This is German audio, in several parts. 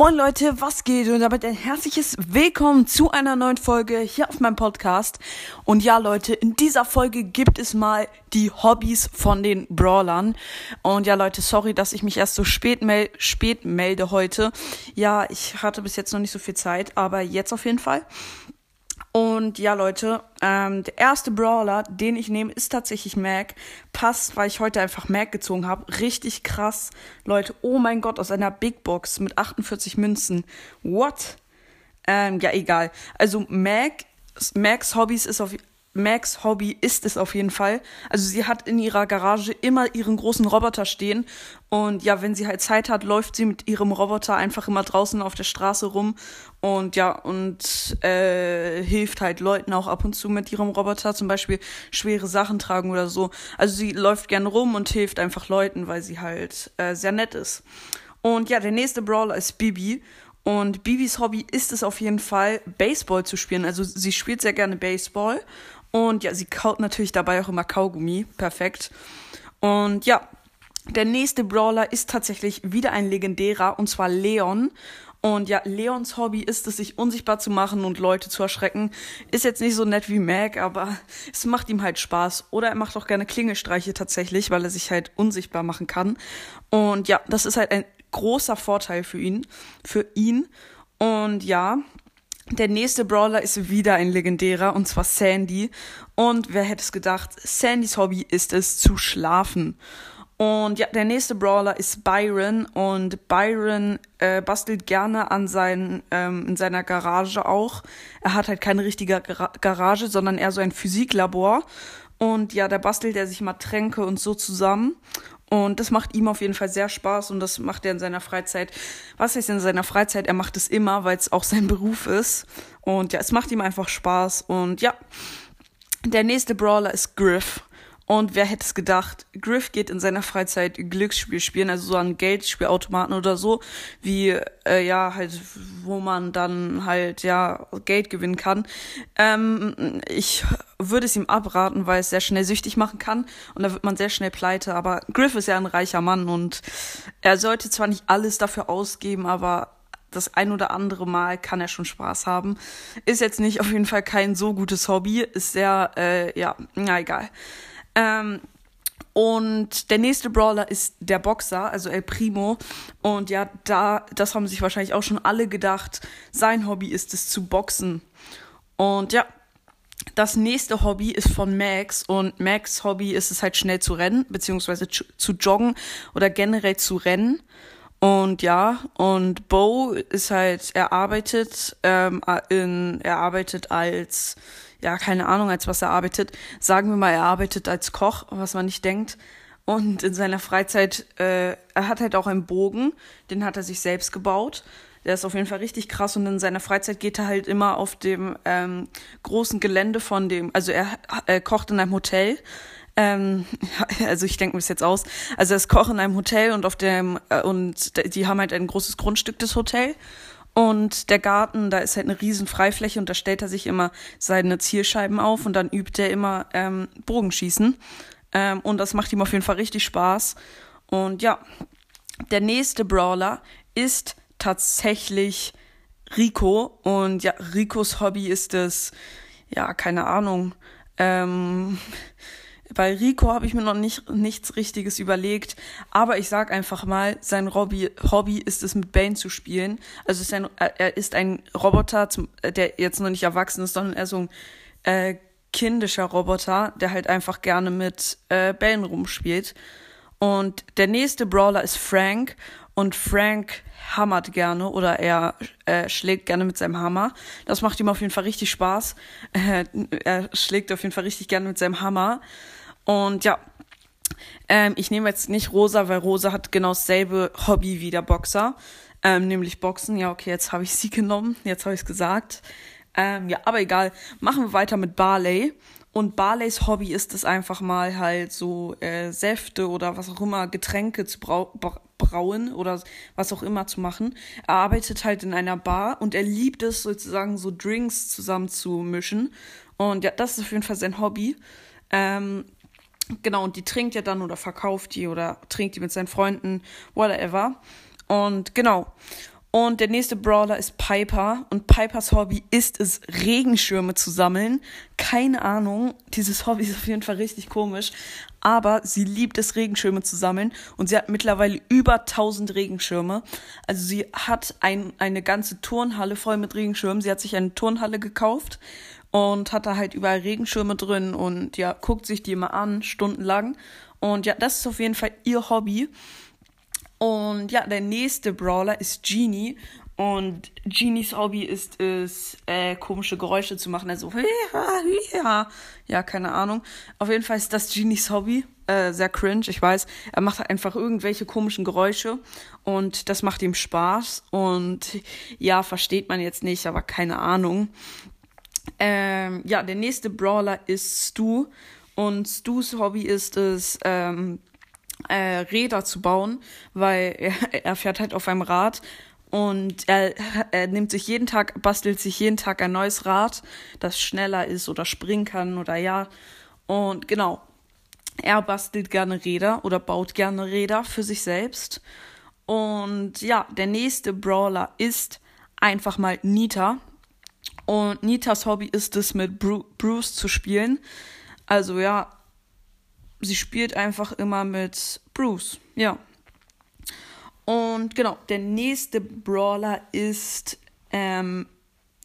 Moin Leute, was geht? Und damit ein herzliches Willkommen zu einer neuen Folge hier auf meinem Podcast. Und ja Leute, in dieser Folge gibt es mal die Hobbys von den Brawlern. Und ja Leute, sorry, dass ich mich erst so spät, mel spät melde heute. Ja, ich hatte bis jetzt noch nicht so viel Zeit, aber jetzt auf jeden Fall. Und ja, Leute, ähm, der erste Brawler, den ich nehme, ist tatsächlich Mac. Passt, weil ich heute einfach Mac gezogen habe. Richtig krass. Leute, oh mein Gott, aus einer Big Box mit 48 Münzen. What? Ähm, ja, egal. Also Mac, Macs Hobbys ist auf Max Hobby ist es auf jeden Fall. Also sie hat in ihrer Garage immer ihren großen Roboter stehen und ja, wenn sie halt Zeit hat, läuft sie mit ihrem Roboter einfach immer draußen auf der Straße rum und ja und äh, hilft halt Leuten auch ab und zu mit ihrem Roboter, zum Beispiel schwere Sachen tragen oder so. Also sie läuft gern rum und hilft einfach Leuten, weil sie halt äh, sehr nett ist. Und ja, der nächste Brawler ist Bibi und Bibis Hobby ist es auf jeden Fall, Baseball zu spielen. Also sie spielt sehr gerne Baseball und ja, sie kaut natürlich dabei auch immer Kaugummi. Perfekt. Und ja, der nächste Brawler ist tatsächlich wieder ein legendärer, und zwar Leon. Und ja, Leons Hobby ist es, sich unsichtbar zu machen und Leute zu erschrecken. Ist jetzt nicht so nett wie Mac, aber es macht ihm halt Spaß. Oder er macht auch gerne Klingelstreiche tatsächlich, weil er sich halt unsichtbar machen kann. Und ja, das ist halt ein großer Vorteil für ihn, für ihn. Und ja, der nächste Brawler ist wieder ein legendärer, und zwar Sandy. Und wer hätte es gedacht, Sandys Hobby ist es zu schlafen. Und ja, der nächste Brawler ist Byron und Byron äh, bastelt gerne an seinen, ähm, in seiner Garage auch. Er hat halt keine richtige Gar Garage, sondern eher so ein Physiklabor. Und ja, da bastelt er sich mal Tränke und so zusammen. Und das macht ihm auf jeden Fall sehr Spaß und das macht er in seiner Freizeit. Was heißt in seiner Freizeit? Er macht es immer, weil es auch sein Beruf ist. Und ja, es macht ihm einfach Spaß. Und ja, der nächste Brawler ist Griff. Und wer hätte es gedacht, Griff geht in seiner Freizeit Glücksspiel spielen, also so an Geldspielautomaten oder so, wie, äh, ja, halt, wo man dann halt, ja, Geld gewinnen kann. Ähm, ich würde es ihm abraten, weil es sehr schnell süchtig machen kann und da wird man sehr schnell pleite. Aber Griff ist ja ein reicher Mann und er sollte zwar nicht alles dafür ausgeben, aber das ein oder andere Mal kann er schon Spaß haben. Ist jetzt nicht auf jeden Fall kein so gutes Hobby, ist sehr, äh, ja, na egal. Ähm, und der nächste Brawler ist der Boxer, also El Primo. Und ja, da, das haben sich wahrscheinlich auch schon alle gedacht. Sein Hobby ist es zu boxen. Und ja, das nächste Hobby ist von Max und Max Hobby ist es halt schnell zu rennen, beziehungsweise zu joggen oder generell zu rennen. Und ja, und Bo ist halt, er arbeitet, ähm, in, er arbeitet als ja, keine Ahnung, als was er arbeitet. Sagen wir mal, er arbeitet als Koch, was man nicht denkt. Und in seiner Freizeit, äh, er hat halt auch einen Bogen, den hat er sich selbst gebaut. Der ist auf jeden Fall richtig krass und in seiner Freizeit geht er halt immer auf dem ähm, großen Gelände von dem, also er äh, kocht in einem Hotel. Ähm, also ich denke mir das jetzt aus. Also er ist Koch in einem Hotel und auf dem äh, und die haben halt ein großes Grundstück des Hotels und der Garten, da ist halt eine riesen Freifläche und da stellt er sich immer seine Zielscheiben auf und dann übt er immer ähm, Bogenschießen. Ähm, und das macht ihm auf jeden Fall richtig Spaß. Und ja, der nächste Brawler ist tatsächlich Rico. Und ja, Ricos Hobby ist es, ja, keine Ahnung, ähm, bei Rico habe ich mir noch nicht nichts Richtiges überlegt, aber ich sag einfach mal, sein Hobby, Hobby ist es, mit Bane zu spielen. Also ist ein, er ist ein Roboter, zum, der jetzt noch nicht erwachsen ist, sondern eher so ein äh, kindischer Roboter, der halt einfach gerne mit äh, Bane rumspielt. Und der nächste Brawler ist Frank und Frank hammert gerne oder er äh, schlägt gerne mit seinem Hammer. Das macht ihm auf jeden Fall richtig Spaß. Äh, er schlägt auf jeden Fall richtig gerne mit seinem Hammer. Und ja, ähm, ich nehme jetzt nicht Rosa, weil Rosa hat genau dasselbe Hobby wie der Boxer, ähm, nämlich Boxen. Ja, okay, jetzt habe ich sie genommen, jetzt habe ich es gesagt. Ähm, ja, aber egal. Machen wir weiter mit Barley. Und Barleys Hobby ist es einfach mal halt so äh, Säfte oder was auch immer, Getränke zu brau brauen oder was auch immer zu machen. Er arbeitet halt in einer Bar und er liebt es sozusagen so Drinks zusammen zu mischen. Und ja, das ist auf jeden Fall sein Hobby. Ähm, Genau, und die trinkt ja dann oder verkauft die oder trinkt die mit seinen Freunden, whatever. Und genau. Und der nächste Brawler ist Piper. Und Pipers Hobby ist es, Regenschirme zu sammeln. Keine Ahnung. Dieses Hobby ist auf jeden Fall richtig komisch. Aber sie liebt es, Regenschirme zu sammeln. Und sie hat mittlerweile über 1000 Regenschirme. Also sie hat ein, eine ganze Turnhalle voll mit Regenschirmen. Sie hat sich eine Turnhalle gekauft und hat da halt überall Regenschirme drin und ja, guckt sich die immer an, stundenlang. Und ja, das ist auf jeden Fall ihr Hobby. Und ja, der nächste Brawler ist Genie. Und Genies Hobby ist es, äh, komische Geräusche zu machen. Also, ja, keine Ahnung. Auf jeden Fall ist das Genies Hobby. Äh, sehr cringe, ich weiß. Er macht einfach irgendwelche komischen Geräusche. Und das macht ihm Spaß. Und ja, versteht man jetzt nicht, aber keine Ahnung. Ähm, ja, der nächste Brawler ist Stu. Und Stu's Hobby ist es, ähm, äh, Räder zu bauen, weil er, er fährt halt auf einem Rad und er, er nimmt sich jeden Tag, bastelt sich jeden Tag ein neues Rad, das schneller ist oder springen kann oder ja. Und genau, er bastelt gerne Räder oder baut gerne Räder für sich selbst. Und ja, der nächste Brawler ist einfach mal Nita. Und Nitas Hobby ist es, mit Bru Bruce zu spielen. Also ja, sie spielt einfach immer mit Bruce. Ja. Und genau, der nächste Brawler ist ähm,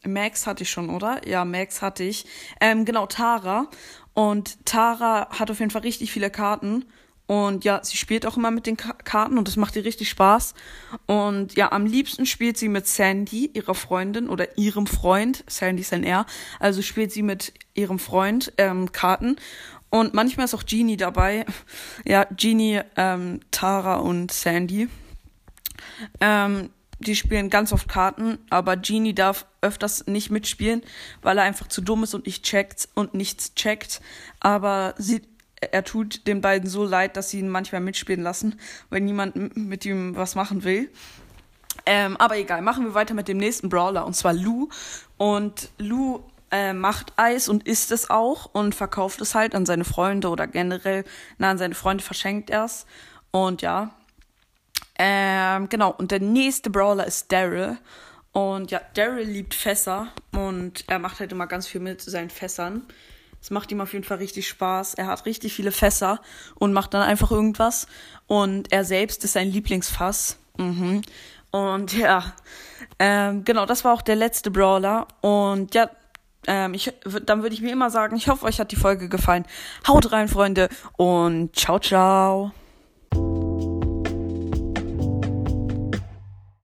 Max hatte ich schon, oder? Ja, Max hatte ich. Ähm, genau, Tara. Und Tara hat auf jeden Fall richtig viele Karten. Und ja, sie spielt auch immer mit den Ka Karten und das macht ihr richtig Spaß. Und ja, am liebsten spielt sie mit Sandy, ihrer Freundin oder ihrem Freund. Sandy ist ein R. Also spielt sie mit ihrem Freund ähm, Karten. Und manchmal ist auch Genie dabei. Ja, Genie, ähm, Tara und Sandy. Ähm, die spielen ganz oft Karten, aber Genie darf öfters nicht mitspielen, weil er einfach zu dumm ist und nicht checkt und nichts checkt. Aber sie, er tut den beiden so leid, dass sie ihn manchmal mitspielen lassen, weil niemand mit ihm was machen will. Ähm, aber egal, machen wir weiter mit dem nächsten Brawler und zwar Lou. Und Lou äh, macht Eis und isst es auch und verkauft es halt an seine Freunde oder generell, na, an seine Freunde verschenkt er es. Und ja. Ähm, genau, und der nächste Brawler ist Daryl. Und ja, Daryl liebt Fässer und er macht halt immer ganz viel mit seinen Fässern. Es macht ihm auf jeden Fall richtig Spaß. Er hat richtig viele Fässer und macht dann einfach irgendwas. Und er selbst ist sein Lieblingsfass. Mhm. Und ja, ähm, genau, das war auch der letzte Brawler. Und ja, ähm, ich, dann würde ich mir immer sagen, ich hoffe, euch hat die Folge gefallen. Haut rein, Freunde, und ciao, ciao.